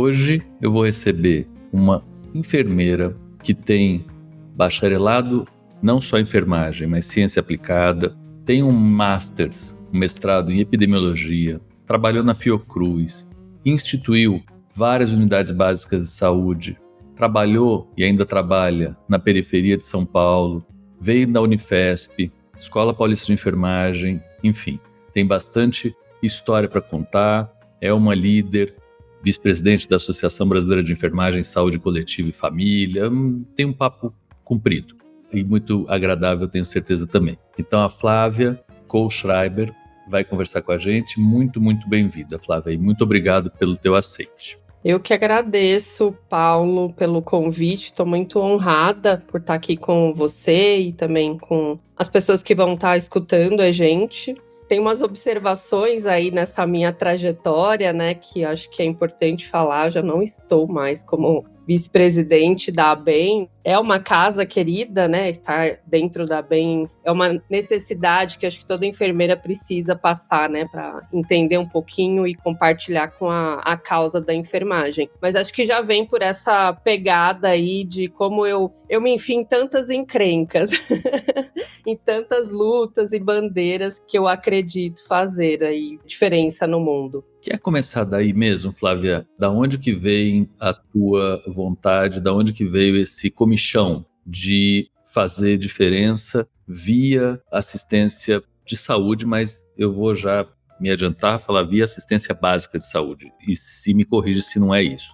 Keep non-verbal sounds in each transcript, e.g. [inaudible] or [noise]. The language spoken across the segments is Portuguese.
hoje eu vou receber uma enfermeira que tem bacharelado não só em enfermagem, mas ciência aplicada, tem um Masters, um mestrado em epidemiologia, trabalhou na Fiocruz, instituiu várias unidades básicas de saúde, trabalhou e ainda trabalha na periferia de São Paulo, veio da Unifesp, Escola Paulista de Enfermagem, enfim, tem bastante história para contar, é uma líder, vice-presidente da Associação Brasileira de Enfermagem, Saúde Coletiva e Família. Hum, tem um papo comprido e muito agradável, tenho certeza também. Então, a Flávia Kohlschreiber vai conversar com a gente. Muito, muito bem-vinda, Flávia, e muito obrigado pelo teu aceite. Eu que agradeço, Paulo, pelo convite. Estou muito honrada por estar aqui com você e também com as pessoas que vão estar escutando a gente tem umas observações aí nessa minha trajetória, né, que acho que é importante falar. Já não estou mais como vice-presidente da ABEM. É uma casa querida, né? Estar dentro da ABEM é uma necessidade que acho que toda enfermeira precisa passar, né? Para entender um pouquinho e compartilhar com a, a causa da enfermagem. Mas acho que já vem por essa pegada aí de como eu, eu me enfim em tantas encrencas, [laughs] em tantas lutas e bandeiras que eu acredito fazer aí diferença no mundo. Quer começar daí mesmo, Flávia? Da onde que vem a tua vontade, da onde que veio esse comichão de fazer diferença via assistência de saúde, mas eu vou já me adiantar, falar via assistência básica de saúde. E se me corrige se não é isso.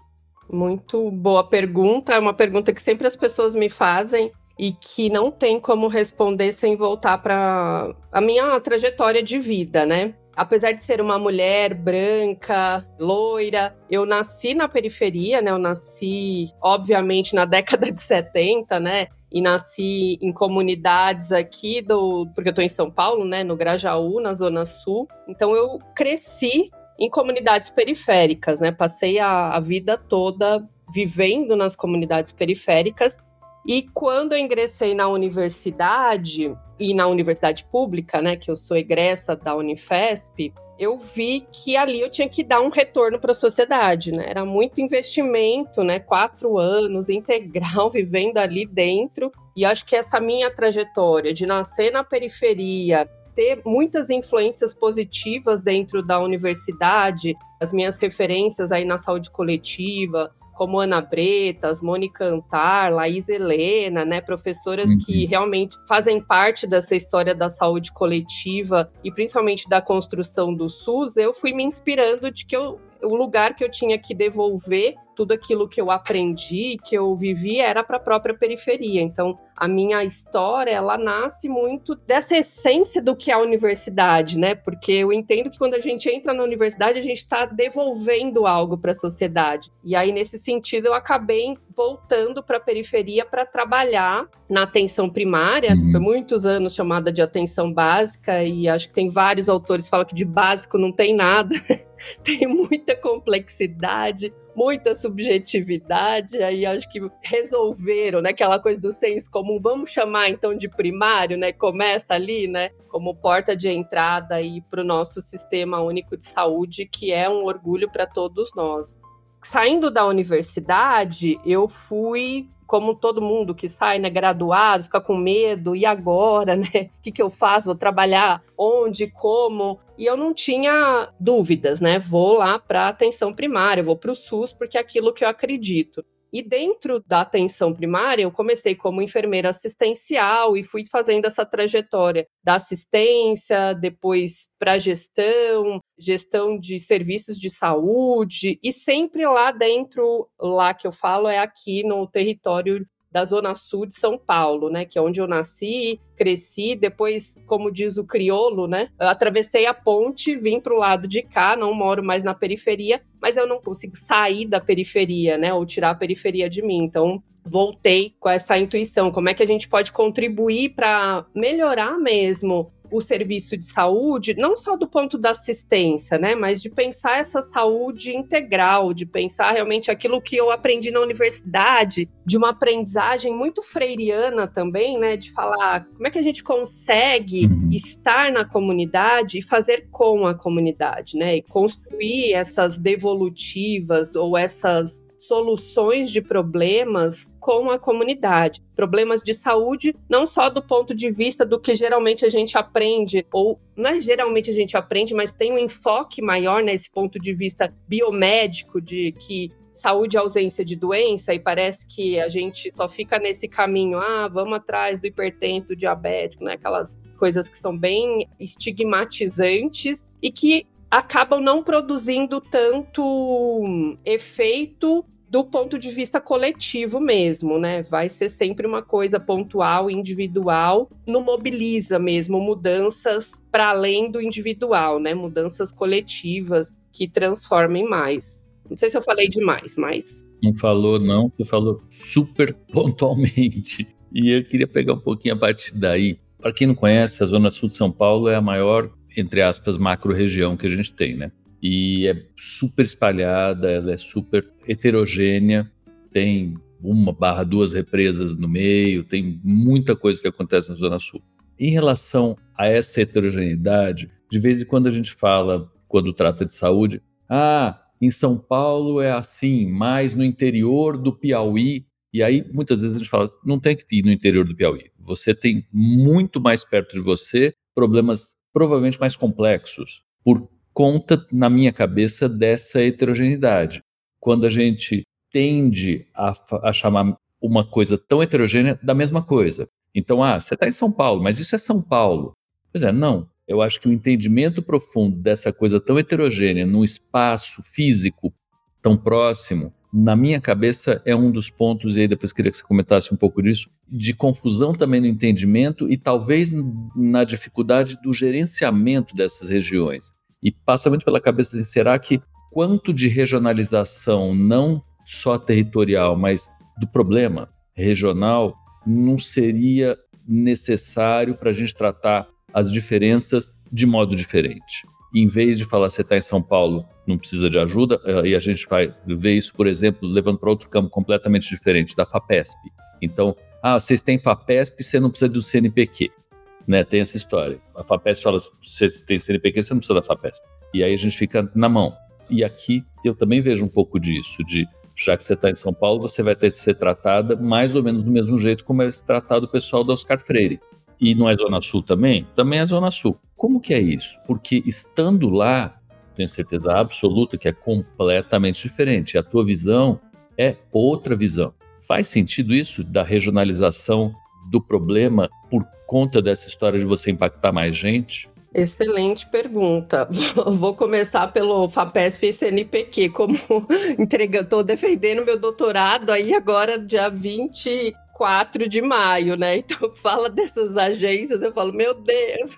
Muito boa pergunta, é uma pergunta que sempre as pessoas me fazem e que não tem como responder sem voltar para a minha trajetória de vida, né? Apesar de ser uma mulher branca, loira, eu nasci na periferia, né? Eu nasci, obviamente, na [laughs] década de 70, né? E nasci em comunidades aqui do. Porque eu tô em São Paulo, né? No Grajaú, na Zona Sul. Então eu cresci em comunidades periféricas, né? Passei a, a vida toda vivendo nas comunidades periféricas e quando eu ingressei na universidade, e na universidade pública, né, que eu sou egressa da Unifesp, eu vi que ali eu tinha que dar um retorno para a sociedade, né? Era muito investimento, né? Quatro anos integral [laughs] vivendo ali dentro. E acho que essa minha trajetória de nascer na periferia, ter muitas influências positivas dentro da universidade, as minhas referências aí na saúde coletiva, como Ana Bretas, Mônica Antar, Laís Helena, né, professoras uhum. que realmente fazem parte dessa história da saúde coletiva e principalmente da construção do SUS, eu fui me inspirando de que eu, o lugar que eu tinha que devolver tudo aquilo que eu aprendi, que eu vivi, era para a própria periferia. Então, a minha história, ela nasce muito dessa essência do que é a universidade, né? Porque eu entendo que quando a gente entra na universidade, a gente está devolvendo algo para a sociedade. E aí, nesse sentido, eu acabei voltando para a periferia para trabalhar na atenção primária, uhum. muitos anos chamada de atenção básica, e acho que tem vários autores que falam que de básico não tem nada. [laughs] tem muita complexidade, muita subjetividade, aí acho que resolveram, né, aquela coisa do senso comum, vamos chamar então de primário, né, começa ali, né, como porta de entrada aí para o nosso sistema único de saúde, que é um orgulho para todos nós. Saindo da universidade, eu fui como todo mundo que sai, né, graduado, fica com medo, e agora, né? O que, que eu faço? Vou trabalhar onde, como? E eu não tinha dúvidas, né? Vou lá para atenção primária, vou para o SUS, porque é aquilo que eu acredito. E dentro da atenção primária, eu comecei como enfermeira assistencial e fui fazendo essa trajetória da assistência, depois para gestão, gestão de serviços de saúde e sempre lá dentro, lá que eu falo é aqui no território da Zona Sul de São Paulo, né? Que é onde eu nasci, cresci. Depois, como diz o criolo, né? Atravessei a ponte, vim para o lado de cá, não moro mais na periferia, mas eu não consigo sair da periferia, né? Ou tirar a periferia de mim. Então, voltei com essa intuição. Como é que a gente pode contribuir para melhorar mesmo o serviço de saúde, não só do ponto da assistência, né, mas de pensar essa saúde integral, de pensar realmente aquilo que eu aprendi na universidade, de uma aprendizagem muito freiriana também, né, de falar como é que a gente consegue uhum. estar na comunidade e fazer com a comunidade, né, e construir essas devolutivas ou essas soluções de problemas com a comunidade. Problemas de saúde, não só do ponto de vista do que geralmente a gente aprende, ou não é geralmente a gente aprende, mas tem um enfoque maior nesse ponto de vista biomédico, de que saúde é ausência de doença, e parece que a gente só fica nesse caminho, ah, vamos atrás do hipertenso, do diabético, né? Aquelas coisas que são bem estigmatizantes e que acabam não produzindo tanto efeito do ponto de vista coletivo mesmo, né? Vai ser sempre uma coisa pontual, individual, não mobiliza mesmo mudanças para além do individual, né? Mudanças coletivas que transformem mais. Não sei se eu falei demais, mas. Não falou, não, você falou super [laughs] pontualmente. E eu queria pegar um pouquinho a partir daí. Para quem não conhece, a Zona Sul de São Paulo é a maior, entre aspas, macro-região que a gente tem, né? E é super espalhada, ela é super heterogênea, tem uma barra duas represas no meio, tem muita coisa que acontece na Zona Sul. Em relação a essa heterogeneidade, de vez em quando a gente fala, quando trata de saúde, ah, em São Paulo é assim, mas no interior do Piauí. E aí, muitas vezes a gente fala, não tem que ir no interior do Piauí. Você tem muito mais perto de você problemas provavelmente mais complexos, por conta, na minha cabeça, dessa heterogeneidade. Quando a gente tende a, a chamar uma coisa tão heterogênea da mesma coisa. Então, ah, você está em São Paulo, mas isso é São Paulo. Pois é, não. Eu acho que o entendimento profundo dessa coisa tão heterogênea num espaço físico tão próximo, na minha cabeça é um dos pontos, e aí depois queria que você comentasse um pouco disso, de confusão também no entendimento e talvez na dificuldade do gerenciamento dessas regiões. E passa muito pela cabeça assim, será que quanto de regionalização, não só territorial, mas do problema regional, não seria necessário para a gente tratar as diferenças de modo diferente? Em vez de falar você está em São Paulo, não precisa de ajuda, eh, e a gente vai ver isso, por exemplo, levando para outro campo completamente diferente, da FAPESP. Então, ah, vocês têm FAPESP, você não precisa do CNPq né? Tem essa história. A FAPESP fala, se você tem CNPq, você não precisa da FAPESP. E aí a gente fica na mão. E aqui eu também vejo um pouco disso, de já que você está em São Paulo, você vai ter que ser tratada mais ou menos do mesmo jeito como é tratado o pessoal da Oscar Freire. E não é Zona Sul também? Também é Zona Sul. Como que é isso? Porque estando lá, tenho certeza absoluta que é completamente diferente. A tua visão é outra visão. Faz sentido isso da regionalização do problema por conta dessa história de você impactar mais gente? Excelente pergunta. Vou começar pelo FAPESP e CNPq, como [laughs] entrega, estou defendendo meu doutorado aí agora, dia 24 4 de maio, né? [laughs] Então fala dessas agências, eu falo, meu Deus,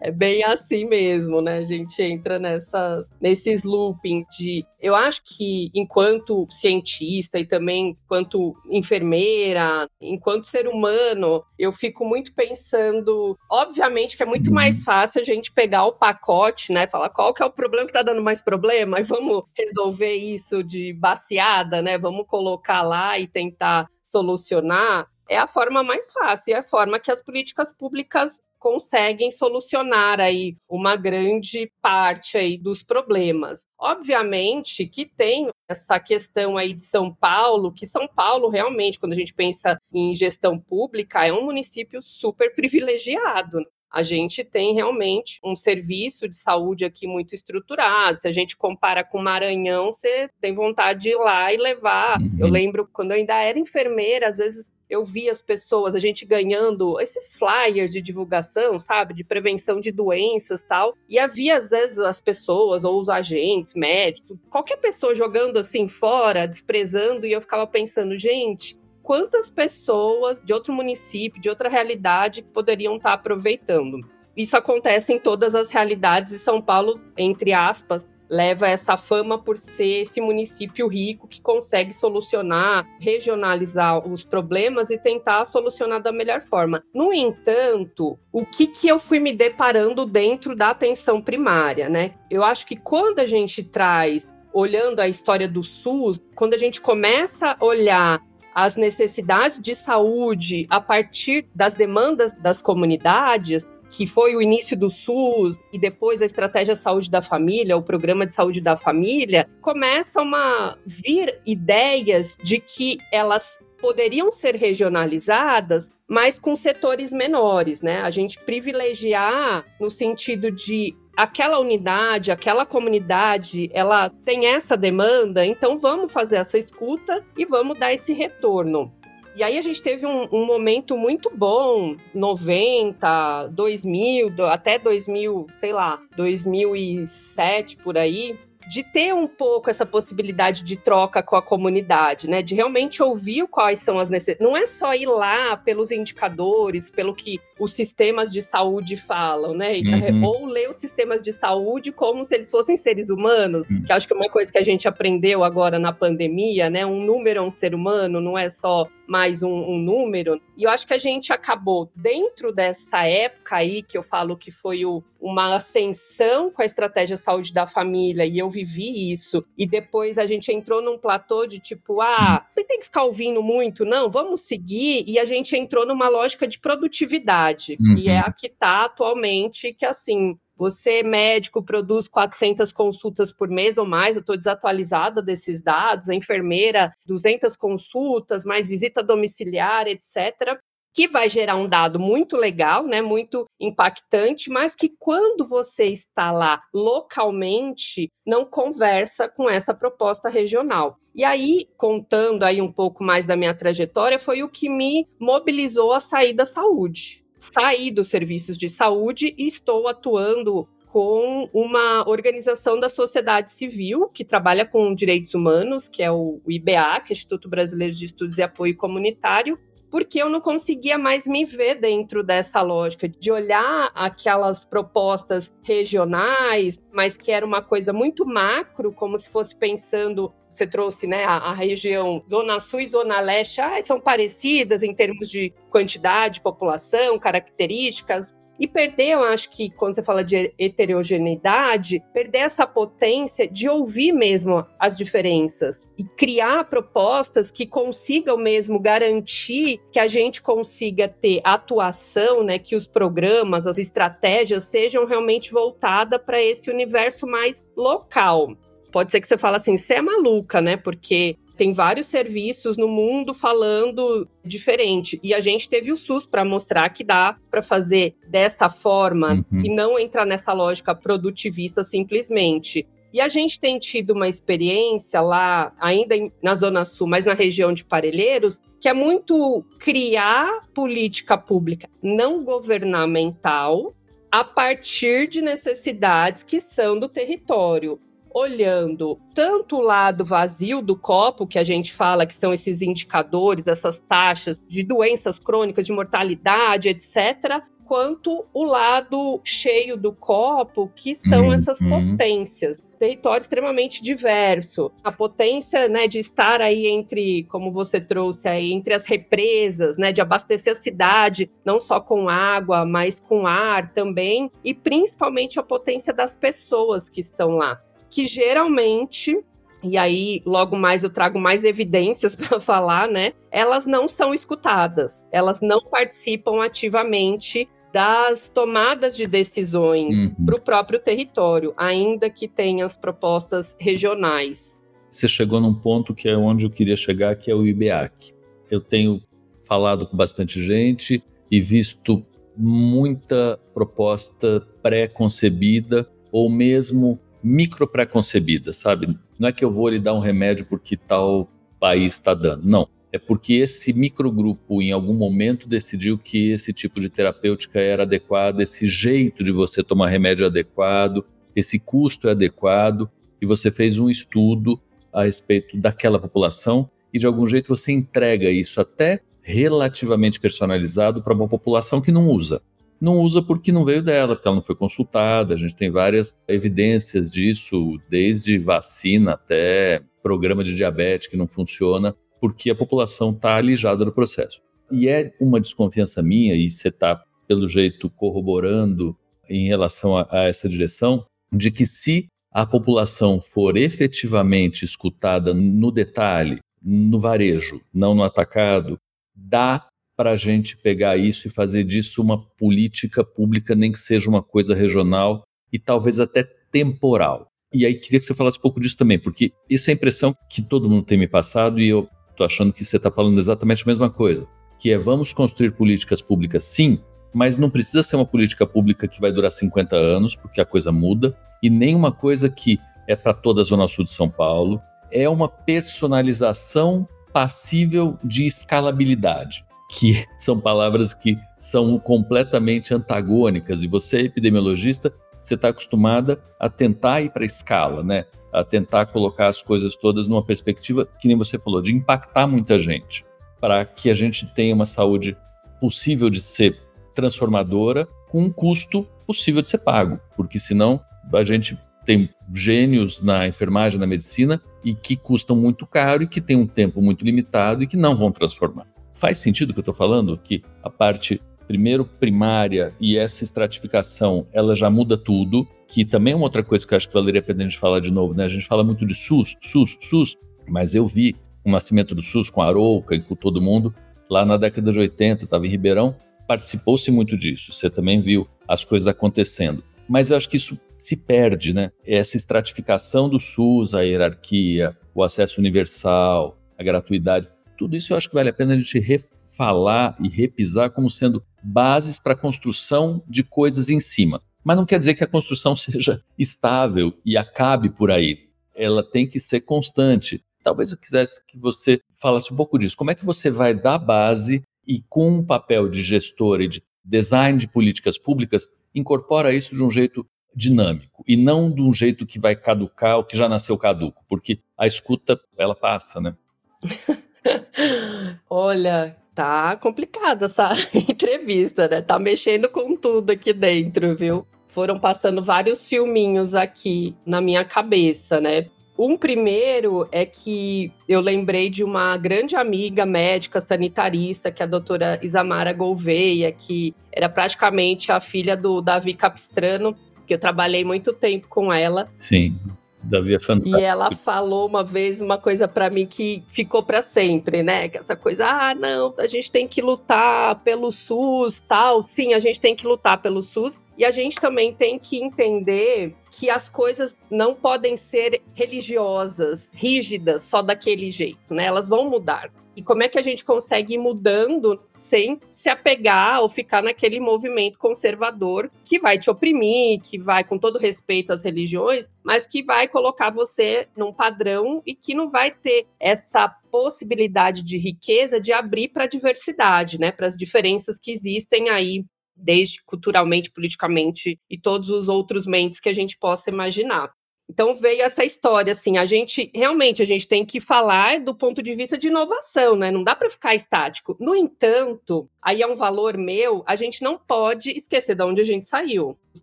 é bem assim mesmo, né? A gente entra nessas, nesses loopings de. Eu acho que, enquanto cientista e também enquanto enfermeira, enquanto ser humano, eu fico muito pensando. Obviamente que é muito mais uhum. fácil a gente pegar o pacote, né? Falar qual que é o problema que tá dando mais problema, e vamos resolver isso de baseada, né? Vamos colocar lá e tentar solucionar é a forma mais fácil, é a forma que as políticas públicas conseguem solucionar aí uma grande parte aí dos problemas. Obviamente que tem essa questão aí de São Paulo, que São Paulo realmente, quando a gente pensa em gestão pública, é um município super privilegiado. A gente tem realmente um serviço de saúde aqui muito estruturado. Se a gente compara com Maranhão, você tem vontade de ir lá e levar. Uhum. Eu lembro quando eu ainda era enfermeira, às vezes eu vi as pessoas, a gente ganhando esses flyers de divulgação, sabe, de prevenção de doenças tal. E havia, às vezes, as pessoas, ou os agentes, médicos, qualquer pessoa jogando assim fora, desprezando, e eu ficava pensando, gente. Quantas pessoas de outro município, de outra realidade, poderiam estar aproveitando? Isso acontece em todas as realidades e São Paulo, entre aspas, leva essa fama por ser esse município rico que consegue solucionar, regionalizar os problemas e tentar solucionar da melhor forma. No entanto, o que, que eu fui me deparando dentro da atenção primária, né? Eu acho que quando a gente traz, olhando a história do SUS, quando a gente começa a olhar as necessidades de saúde a partir das demandas das comunidades, que foi o início do SUS e depois a estratégia saúde da família, o programa de saúde da família, começam a vir ideias de que elas poderiam ser regionalizadas, mas com setores menores, né? A gente privilegiar no sentido de aquela unidade, aquela comunidade, ela tem essa demanda, então vamos fazer essa escuta e vamos dar esse retorno. E aí a gente teve um, um, momento muito bom, 90, 2000, até 2000, sei lá, 2007 por aí, de ter um pouco essa possibilidade de troca com a comunidade, né? De realmente ouvir quais são as necessidades. Não é só ir lá pelos indicadores, pelo que os sistemas de saúde falam, né? Uhum. Ou ler os sistemas de saúde como se eles fossem seres humanos, uhum. que acho que é uma coisa que a gente aprendeu agora na pandemia, né? Um número é um ser humano, não é só mais um, um, número. E eu acho que a gente acabou, dentro dessa época aí, que eu falo que foi o, uma ascensão com a estratégia saúde da família, e eu vivi isso, e depois a gente entrou num platô de tipo, ah, tem que ficar ouvindo muito, não, vamos seguir, e a gente entrou numa lógica de produtividade, uhum. e é a que está atualmente, que assim, você, médico, produz 400 consultas por mês ou mais, eu estou desatualizada desses dados, a enfermeira, 200 consultas, mais visita domiciliar, etc que vai gerar um dado muito legal, né, muito impactante, mas que quando você está lá localmente não conversa com essa proposta regional. E aí, contando aí um pouco mais da minha trajetória, foi o que me mobilizou a sair da saúde saí dos serviços de saúde e estou atuando com uma organização da sociedade civil que trabalha com direitos humanos, que é o IBA, que é Instituto Brasileiro de Estudos e Apoio Comunitário, porque eu não conseguia mais me ver dentro dessa lógica de olhar aquelas propostas regionais, mas que era uma coisa muito macro, como se fosse pensando. Você trouxe né, a, a região Zona Sul e Zona Leste, ah, são parecidas em termos de quantidade, população, características, e perder, eu acho que quando você fala de heterogeneidade, perder essa potência de ouvir mesmo as diferenças e criar propostas que consigam mesmo garantir que a gente consiga ter atuação, né, que os programas, as estratégias sejam realmente voltadas para esse universo mais local. Pode ser que você fale assim, você é maluca, né? Porque tem vários serviços no mundo falando diferente. E a gente teve o SUS para mostrar que dá para fazer dessa forma uhum. e não entrar nessa lógica produtivista simplesmente. E a gente tem tido uma experiência lá, ainda na Zona Sul, mas na região de Parelheiros, que é muito criar política pública não governamental a partir de necessidades que são do território olhando tanto o lado vazio do copo, que a gente fala que são esses indicadores, essas taxas de doenças crônicas, de mortalidade, etc., quanto o lado cheio do copo, que são uhum. essas potências. Território extremamente diverso. A potência, né, de estar aí entre, como você trouxe aí, entre as represas, né, de abastecer a cidade, não só com água, mas com ar também, e principalmente a potência das pessoas que estão lá, que geralmente e aí logo mais eu trago mais evidências [laughs] para falar, né? Elas não são escutadas, elas não participam ativamente das tomadas de decisões uhum. para o próprio território, ainda que tenha as propostas regionais. Você chegou num ponto que é onde eu queria chegar, que é o IBEAC. Eu tenho falado com bastante gente e visto muita proposta pré-concebida ou mesmo micro pré-concebida, sabe? Não é que eu vou lhe dar um remédio porque tal país está dando. Não é porque esse microgrupo em algum momento decidiu que esse tipo de terapêutica era adequado, esse jeito de você tomar remédio é adequado, esse custo é adequado, e você fez um estudo a respeito daquela população e de algum jeito você entrega isso até relativamente personalizado para uma população que não usa. Não usa porque não veio dela, porque ela não foi consultada. A gente tem várias evidências disso, desde vacina até programa de diabetes que não funciona porque a população está alijada do processo. E é uma desconfiança minha, e você está, pelo jeito, corroborando em relação a, a essa direção, de que se a população for efetivamente escutada no detalhe, no varejo, não no atacado, dá para a gente pegar isso e fazer disso uma política pública, nem que seja uma coisa regional e talvez até temporal. E aí queria que você falasse um pouco disso também, porque isso é a impressão que todo mundo tem me passado e eu Estou achando que você está falando exatamente a mesma coisa, que é vamos construir políticas públicas sim, mas não precisa ser uma política pública que vai durar 50 anos, porque a coisa muda, e nem uma coisa que é para toda a Zona Sul de São Paulo, é uma personalização passível de escalabilidade, que [laughs] são palavras que são completamente antagônicas, e você, epidemiologista, você está acostumada a tentar ir para a escala, né? a tentar colocar as coisas todas numa perspectiva, que nem você falou, de impactar muita gente, para que a gente tenha uma saúde possível de ser transformadora com um custo possível de ser pago, porque senão a gente tem gênios na enfermagem, na medicina e que custam muito caro e que têm um tempo muito limitado e que não vão transformar. Faz sentido o que eu estou falando? Que a parte primeiro primária e essa estratificação, ela já muda tudo, que também é uma outra coisa que eu acho que valeria a pena a gente falar de novo, né? A gente fala muito de SUS, SUS, SUS, mas eu vi o nascimento do SUS com a Arouca e com todo mundo lá na década de 80, estava em Ribeirão, participou-se muito disso, você também viu as coisas acontecendo. Mas eu acho que isso se perde, né? Essa estratificação do SUS, a hierarquia, o acesso universal, a gratuidade, tudo isso eu acho que vale a pena a gente refalar e repisar como sendo bases para a construção de coisas em cima. Mas não quer dizer que a construção [laughs] seja estável e acabe por aí. Ela tem que ser constante. Talvez eu quisesse que você falasse um pouco disso. Como é que você vai dar base e, com um papel de gestor e de design de políticas públicas, incorpora isso de um jeito dinâmico e não de um jeito que vai caducar ou que já nasceu caduco, porque a escuta, ela passa, né? [laughs] [laughs] Olha, tá complicada essa [laughs] entrevista, né? Tá mexendo com tudo aqui dentro, viu? Foram passando vários filminhos aqui na minha cabeça, né? Um primeiro é que eu lembrei de uma grande amiga médica sanitarista, que é a doutora Isamara Gouveia, que era praticamente a filha do Davi Capistrano, que eu trabalhei muito tempo com ela. Sim. Davi é fantástico. E ela falou uma vez uma coisa para mim que ficou para sempre, né? Que essa coisa, ah, não, a gente tem que lutar pelo SUS, tal. Sim, a gente tem que lutar pelo SUS e a gente também tem que entender que as coisas não podem ser religiosas, rígidas, só daquele jeito, né? Elas vão mudar. E como é que a gente consegue ir mudando sem se apegar ou ficar naquele movimento conservador que vai te oprimir, que vai, com todo respeito às religiões, mas que vai colocar você num padrão e que não vai ter essa possibilidade de riqueza de abrir para a diversidade, né? Para as diferenças que existem aí desde culturalmente, politicamente e todos os outros mentes que a gente possa imaginar. Então veio essa história assim, a gente realmente a gente tem que falar do ponto de vista de inovação, né? Não dá para ficar estático. No entanto, aí é um valor meu, a gente não pode esquecer de onde a gente saiu. Os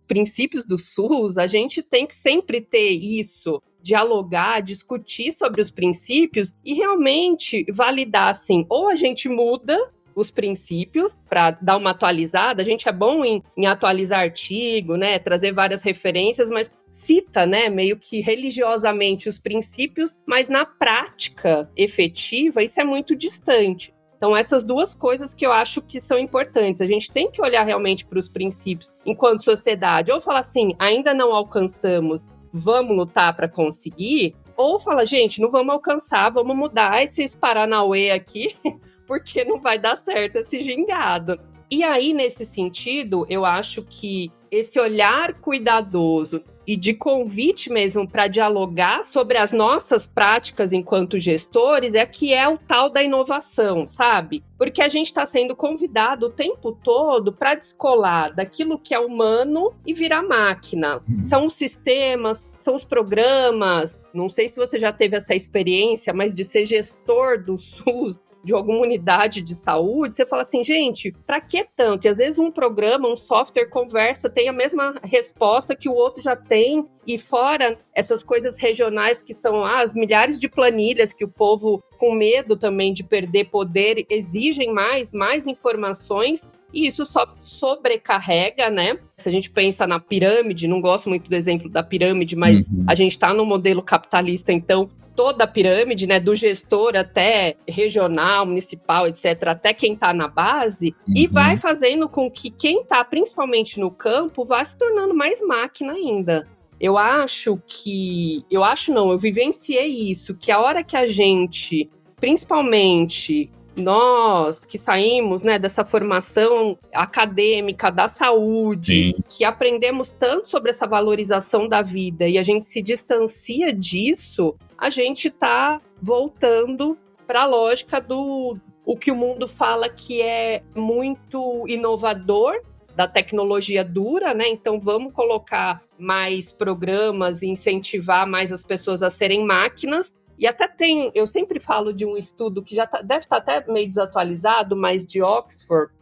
princípios do SUS, a gente tem que sempre ter isso dialogar, discutir sobre os princípios e realmente validar assim, ou a gente muda os princípios para dar uma atualizada. A gente é bom em, em, atualizar artigo, né, trazer várias referências, mas cita, né, meio que religiosamente os princípios, mas na prática efetiva isso é muito distante. Então, essas duas coisas que eu acho que são importantes. A gente tem que olhar realmente para os princípios enquanto sociedade. Ou falar assim, ainda não alcançamos, vamos lutar para conseguir. Ou fala, gente, não vamos alcançar, vamos mudar esses Paranauê aqui, [laughs] porque não vai dar certo esse gingado. E aí, nesse sentido, eu acho que esse olhar cuidadoso e de convite mesmo para dialogar sobre as nossas práticas enquanto gestores é que é o tal da inovação, sabe? Porque a gente está sendo convidado o tempo todo para descolar daquilo que é humano e virar máquina. Uhum. São os sistemas, são os programas. Não sei se você já teve essa experiência, mas de ser gestor do [laughs] SUS de alguma unidade de saúde, você fala assim, gente, para que tanto? E às vezes um programa, um software conversa, tem a mesma resposta que o outro já tem, e fora essas coisas regionais que são ah, as milhares de planilhas que o povo, com medo também de perder poder, exigem mais, mais informações. E isso só sobrecarrega, né? Se a gente pensa na pirâmide, não gosto muito do exemplo da pirâmide, mas uhum. a gente está no modelo capitalista, então toda a pirâmide, né, do gestor até regional, municipal, etc., até quem está na base, uhum. e vai fazendo com que quem está principalmente no campo vá se tornando mais máquina ainda. Eu acho que. Eu acho não, eu vivenciei isso, que a hora que a gente, principalmente nós que saímos né, dessa formação acadêmica da saúde, Sim. que aprendemos tanto sobre essa valorização da vida e a gente se distancia disso, a gente está voltando para a lógica do o que o mundo fala que é muito inovador da tecnologia dura, né? Então vamos colocar mais programas e incentivar mais as pessoas a serem máquinas. E até tem, eu sempre falo de um estudo que já tá, deve estar tá até meio desatualizado, mas de Oxford,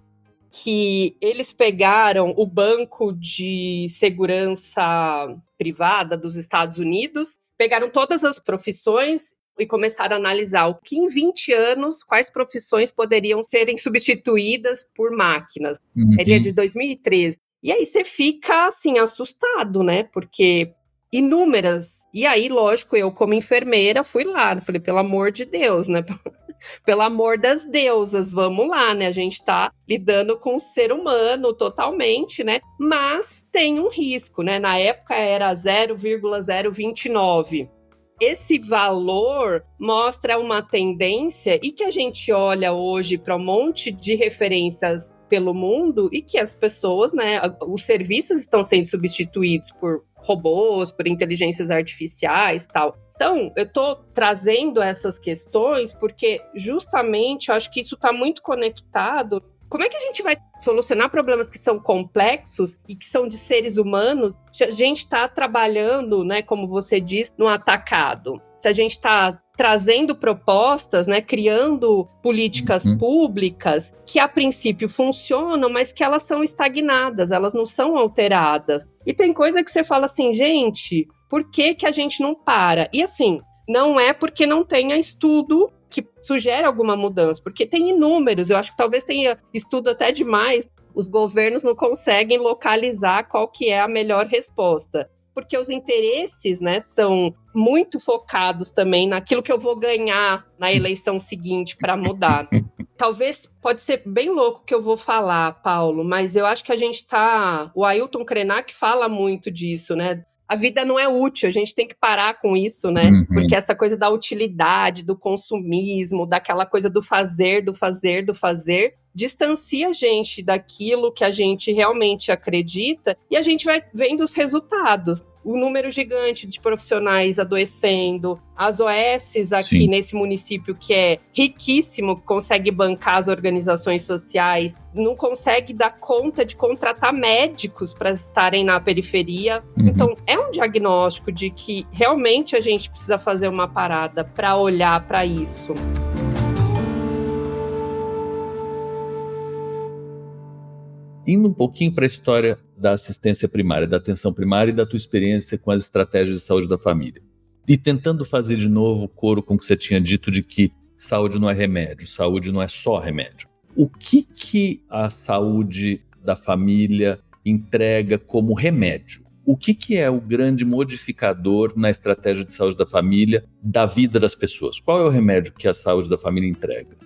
que eles pegaram o banco de segurança privada dos Estados Unidos, pegaram todas as profissões e começaram a analisar o que em 20 anos, quais profissões poderiam serem substituídas por máquinas. Uhum. Ele é de 2013. E aí você fica, assim, assustado, né? Porque inúmeras. E aí, lógico, eu, como enfermeira, fui lá. Falei, pelo amor de Deus, né? [laughs] pelo amor das deusas, vamos lá, né? A gente tá lidando com o ser humano totalmente, né? Mas tem um risco, né? Na época era 0,029 esse valor mostra uma tendência e que a gente olha hoje para um monte de referências pelo mundo e que as pessoas, né, os serviços estão sendo substituídos por robôs, por inteligências artificiais, tal. Então, eu estou trazendo essas questões porque justamente eu acho que isso está muito conectado como é que a gente vai solucionar problemas que são complexos e que são de seres humanos se a gente está trabalhando, né, como você diz, no atacado? Se a gente está trazendo propostas, né, criando políticas uhum. públicas que a princípio funcionam, mas que elas são estagnadas, elas não são alteradas. E tem coisa que você fala assim, gente, por que que a gente não para? E assim, não é porque não tenha estudo que sugere alguma mudança, porque tem inúmeros, eu acho que talvez tenha estudo até demais, os governos não conseguem localizar qual que é a melhor resposta. Porque os interesses, né, são muito focados também naquilo que eu vou ganhar na eleição seguinte para mudar. [laughs] Talvez pode ser bem louco que eu vou falar, Paulo, mas eu acho que a gente tá. O Ailton Krenak fala muito disso, né? A vida não é útil, a gente tem que parar com isso, né? Uhum. Porque essa coisa da utilidade, do consumismo, daquela coisa do fazer, do fazer, do fazer, distancia a gente daquilo que a gente realmente acredita e a gente vai vendo os resultados o número gigante de profissionais adoecendo, as OS aqui Sim. nesse município que é riquíssimo, consegue bancar as organizações sociais, não consegue dar conta de contratar médicos para estarem na periferia. Uhum. Então, é um diagnóstico de que realmente a gente precisa fazer uma parada para olhar para isso. Indo um pouquinho para a história da assistência primária, da atenção primária e da tua experiência com as estratégias de saúde da família. E tentando fazer de novo o coro com o que você tinha dito de que saúde não é remédio, saúde não é só remédio. O que que a saúde da família entrega como remédio? O que, que é o grande modificador na estratégia de saúde da família da vida das pessoas? Qual é o remédio que a saúde da família entrega?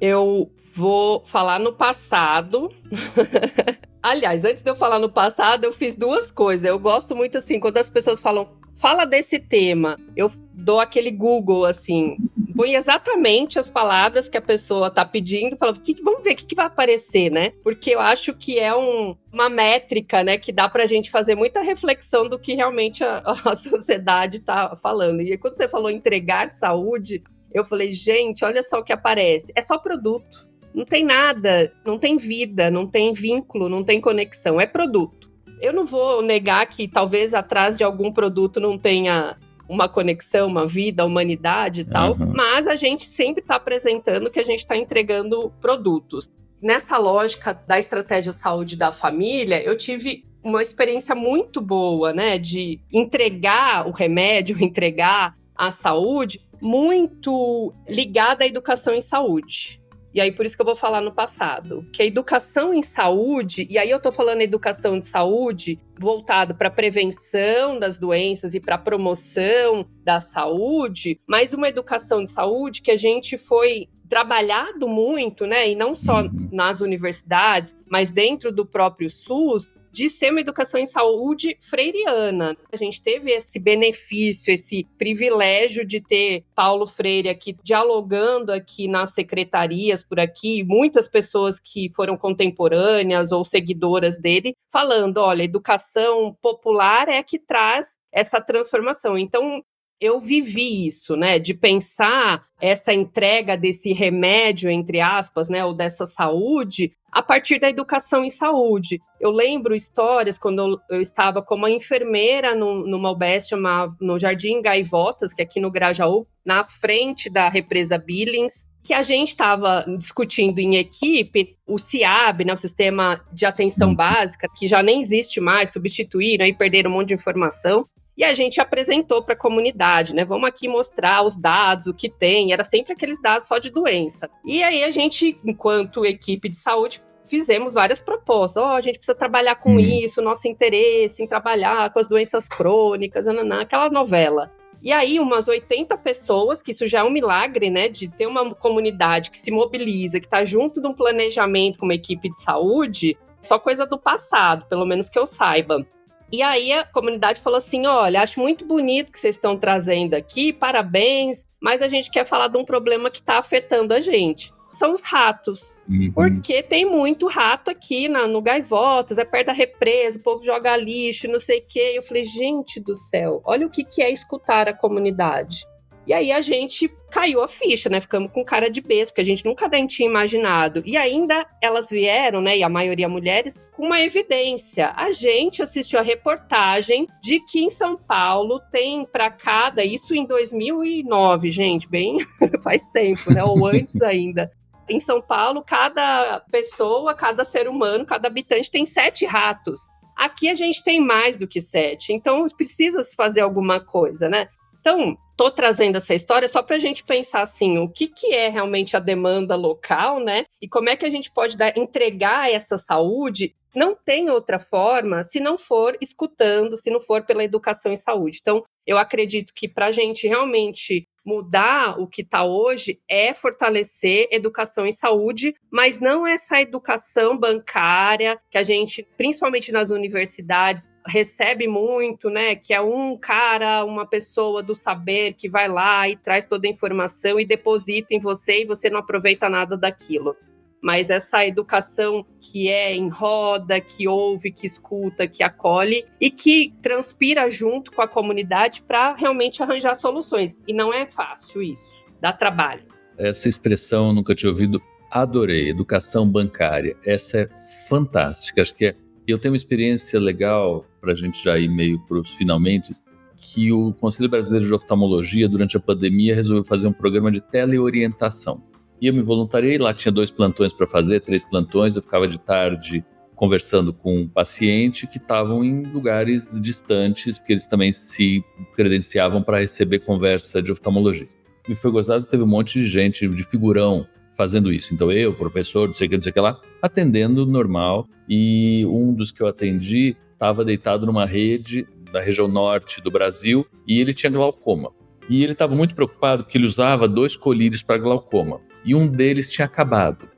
Eu vou falar no passado. [laughs] Aliás, antes de eu falar no passado, eu fiz duas coisas. Eu gosto muito assim, quando as pessoas falam, fala desse tema, eu dou aquele Google assim, põe exatamente as palavras que a pessoa tá pedindo, fala, que, vamos ver o que, que, vai aparecer, né? Porque eu acho que é um, uma métrica, né, que dá pra gente fazer muita reflexão do que realmente a, [laughs] a sociedade tá falando. E quando você falou entregar saúde, eu falei, gente, olha só o que aparece. É só produto. Não tem nada, não tem vida, não tem vínculo, não tem conexão. É produto. Eu não vou negar que talvez atrás de algum produto não tenha uma conexão, uma vida, humanidade e tal, uhum. mas a gente sempre está apresentando que a gente está entregando produtos. Nessa lógica da estratégia saúde da família, eu tive uma experiência muito boa, né, de entregar o remédio, [laughs] entregar a saúde muito ligada à educação em saúde. E aí, por isso que eu vou falar no passado. Que a educação em saúde, e aí eu tô falando educação de saúde voltado para prevenção das doenças e para promoção da saúde, mas uma educação de saúde que a gente foi trabalhado muito, né? E não só uhum. nas universidades, mas dentro do próprio SUS, de ser uma educação em saúde freiriana. A gente teve esse benefício, esse privilégio de ter Paulo Freire aqui dialogando aqui nas secretarias por aqui, muitas pessoas que foram contemporâneas ou seguidoras dele, falando, olha, educação popular é que traz essa transformação. Então, eu vivi isso, né, de pensar essa entrega desse remédio, entre aspas, né, ou dessa saúde, a partir da educação em saúde. Eu lembro histórias quando eu, eu estava como enfermeira no, numa UBS chamada no Jardim Gaivotas, que é aqui no Grajaú, na frente da represa Billings, que a gente estava discutindo em equipe o CIAB, né, o Sistema de Atenção uhum. Básica, que já nem existe mais, substituíram e perderam um monte de informação. E a gente apresentou para a comunidade, né? Vamos aqui mostrar os dados, o que tem. Era sempre aqueles dados só de doença. E aí a gente, enquanto equipe de saúde, fizemos várias propostas. Ó, oh, a gente precisa trabalhar com hum. isso, nosso interesse em trabalhar com as doenças crônicas, nananã, aquela novela. E aí, umas 80 pessoas, que isso já é um milagre, né? De ter uma comunidade que se mobiliza, que está junto de um planejamento com uma equipe de saúde, só coisa do passado, pelo menos que eu saiba. E aí a comunidade falou assim: olha, acho muito bonito que vocês estão trazendo aqui, parabéns, mas a gente quer falar de um problema que está afetando a gente. São os ratos. Uhum. Porque tem muito rato aqui na, no Gaivotas, é perto da represa, o povo joga lixo, não sei o quê. Eu falei, gente do céu, olha o que, que é escutar a comunidade. E aí a gente caiu a ficha, né? Ficamos com cara de besta, porque a gente nunca nem tinha imaginado. E ainda elas vieram, né? E a maioria mulheres, com uma evidência. A gente assistiu a reportagem de que em São Paulo tem para cada, isso em 2009, gente, bem [laughs] faz tempo, né? Ou antes ainda. Em São Paulo, cada pessoa, cada ser humano, cada habitante tem sete ratos. Aqui a gente tem mais do que sete, então precisa se fazer alguma coisa, né? Então, tô trazendo essa história só para a gente pensar assim, o que, que é realmente a demanda local, né? E como é que a gente pode dar, entregar essa saúde não tem outra forma se não for escutando, se não for pela educação em saúde. Então, eu acredito que para a gente realmente mudar o que está hoje é fortalecer educação em saúde, mas não essa educação bancária que a gente, principalmente nas universidades, recebe muito, né? Que é um cara, uma pessoa do saber que vai lá e traz toda a informação e deposita em você e você não aproveita nada daquilo. Mas essa educação que é em roda, que ouve, que escuta, que acolhe e que transpira junto com a comunidade para realmente arranjar soluções. E não é fácil isso, dá trabalho. Essa expressão nunca tinha ouvido, adorei, educação bancária. Essa é fantástica, acho que é. Eu tenho uma experiência legal para a gente já ir meio para os finalmente, que o Conselho Brasileiro de Oftalmologia, durante a pandemia, resolveu fazer um programa de teleorientação. E eu me voluntariei, lá tinha dois plantões para fazer, três plantões, eu ficava de tarde conversando com um paciente que estavam em lugares distantes, porque eles também se credenciavam para receber conversa de oftalmologista. E foi gozado, teve um monte de gente de figurão fazendo isso. Então eu, professor, não sei o que, não sei o que lá, atendendo normal. E um dos que eu atendi estava deitado numa rede da região norte do Brasil e ele tinha glaucoma. E ele estava muito preocupado porque ele usava dois colírios para glaucoma e um deles tinha acabado.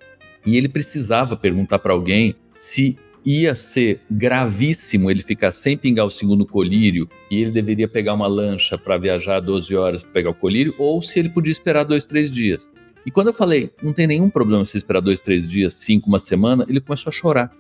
E ele precisava perguntar para alguém se ia ser gravíssimo ele ficar sem pingar o segundo colírio e ele deveria pegar uma lancha para viajar 12 horas para pegar o colírio ou se ele podia esperar dois, três dias. E quando eu falei, não tem nenhum problema se esperar dois, três dias, cinco, uma semana, ele começou a chorar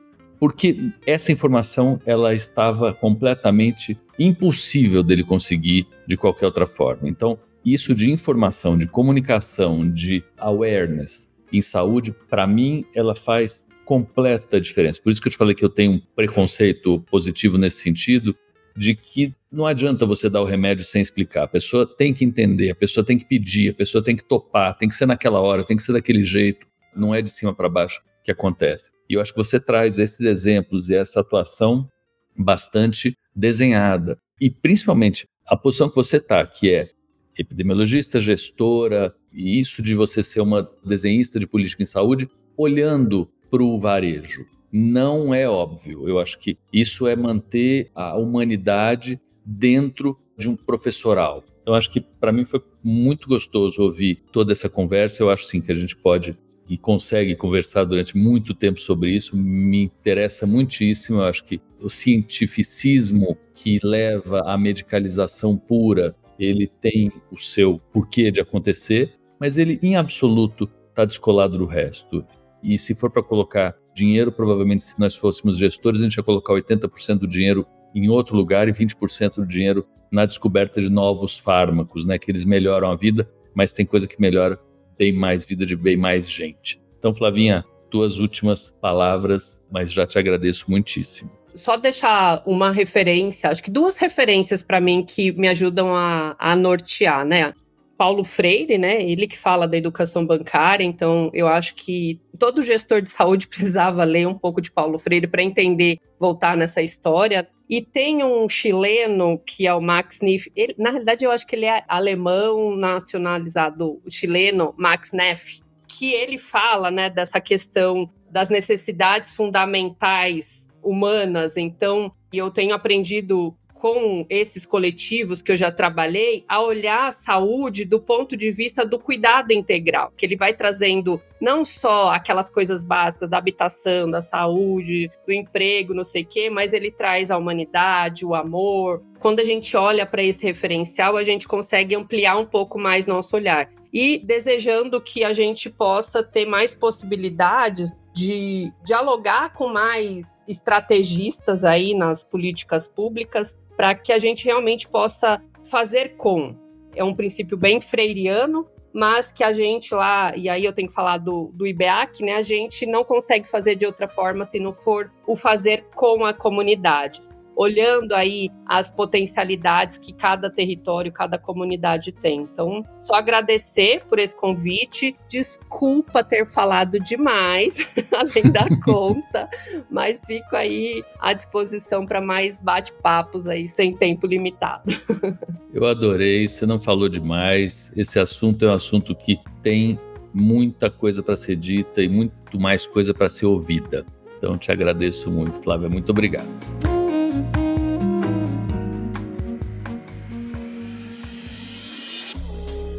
porque essa informação ela estava completamente impossível dele conseguir de qualquer outra forma. Então, isso de informação, de comunicação, de awareness em saúde, para mim, ela faz completa diferença. Por isso que eu te falei que eu tenho um preconceito positivo nesse sentido, de que não adianta você dar o remédio sem explicar. A pessoa tem que entender, a pessoa tem que pedir, a pessoa tem que topar, tem que ser naquela hora, tem que ser daquele jeito. Não é de cima para baixo que acontece. E eu acho que você traz esses exemplos e essa atuação bastante desenhada. E principalmente a posição que você está, que é epidemiologista, gestora, e isso de você ser uma desenhista de política em saúde, olhando para o varejo. Não é óbvio. Eu acho que isso é manter a humanidade dentro de um professoral. Eu acho que para mim foi muito gostoso ouvir toda essa conversa. Eu acho sim que a gente pode e consegue conversar durante muito tempo sobre isso, me interessa muitíssimo. Eu acho que o cientificismo que leva à medicalização pura, ele tem o seu porquê de acontecer, mas ele, em absoluto, está descolado do resto. E se for para colocar dinheiro, provavelmente, se nós fôssemos gestores, a gente ia colocar 80% do dinheiro em outro lugar e 20% do dinheiro na descoberta de novos fármacos, né? Que eles melhoram a vida, mas tem coisa que melhora bem mais vida de bem mais gente. Então, Flavinha, tuas últimas palavras, mas já te agradeço muitíssimo. Só deixar uma referência, acho que duas referências para mim que me ajudam a, a nortear, né? Paulo Freire, né? Ele que fala da educação bancária, então eu acho que todo gestor de saúde [laughs] precisava ler um pouco de Paulo Freire para entender, voltar nessa história. E tem um chileno que é o Max Neff. Ele, na realidade, eu acho que ele é alemão nacionalizado chileno, Max Neff, que ele fala, né, dessa questão das necessidades fundamentais humanas. Então, eu tenho aprendido com esses coletivos que eu já trabalhei a olhar a saúde do ponto de vista do cuidado integral, que ele vai trazendo não só aquelas coisas básicas da habitação, da saúde, do emprego, não sei o quê, mas ele traz a humanidade, o amor. Quando a gente olha para esse referencial, a gente consegue ampliar um pouco mais nosso olhar. E desejando que a gente possa ter mais possibilidades de dialogar com mais estrategistas aí nas políticas públicas para que a gente realmente possa fazer com. É um princípio bem freiriano, mas que a gente lá, e aí eu tenho que falar do, do IBEAC, né? A gente não consegue fazer de outra forma se não for o fazer com a comunidade olhando aí as potencialidades que cada território, cada comunidade tem. Então, só agradecer por esse convite. Desculpa ter falado demais, [laughs] além da [laughs] conta, mas fico aí à disposição para mais bate-papos aí sem tempo limitado. [laughs] Eu adorei, você não falou demais. Esse assunto é um assunto que tem muita coisa para ser dita e muito mais coisa para ser ouvida. Então, te agradeço muito, Flávia. Muito obrigado.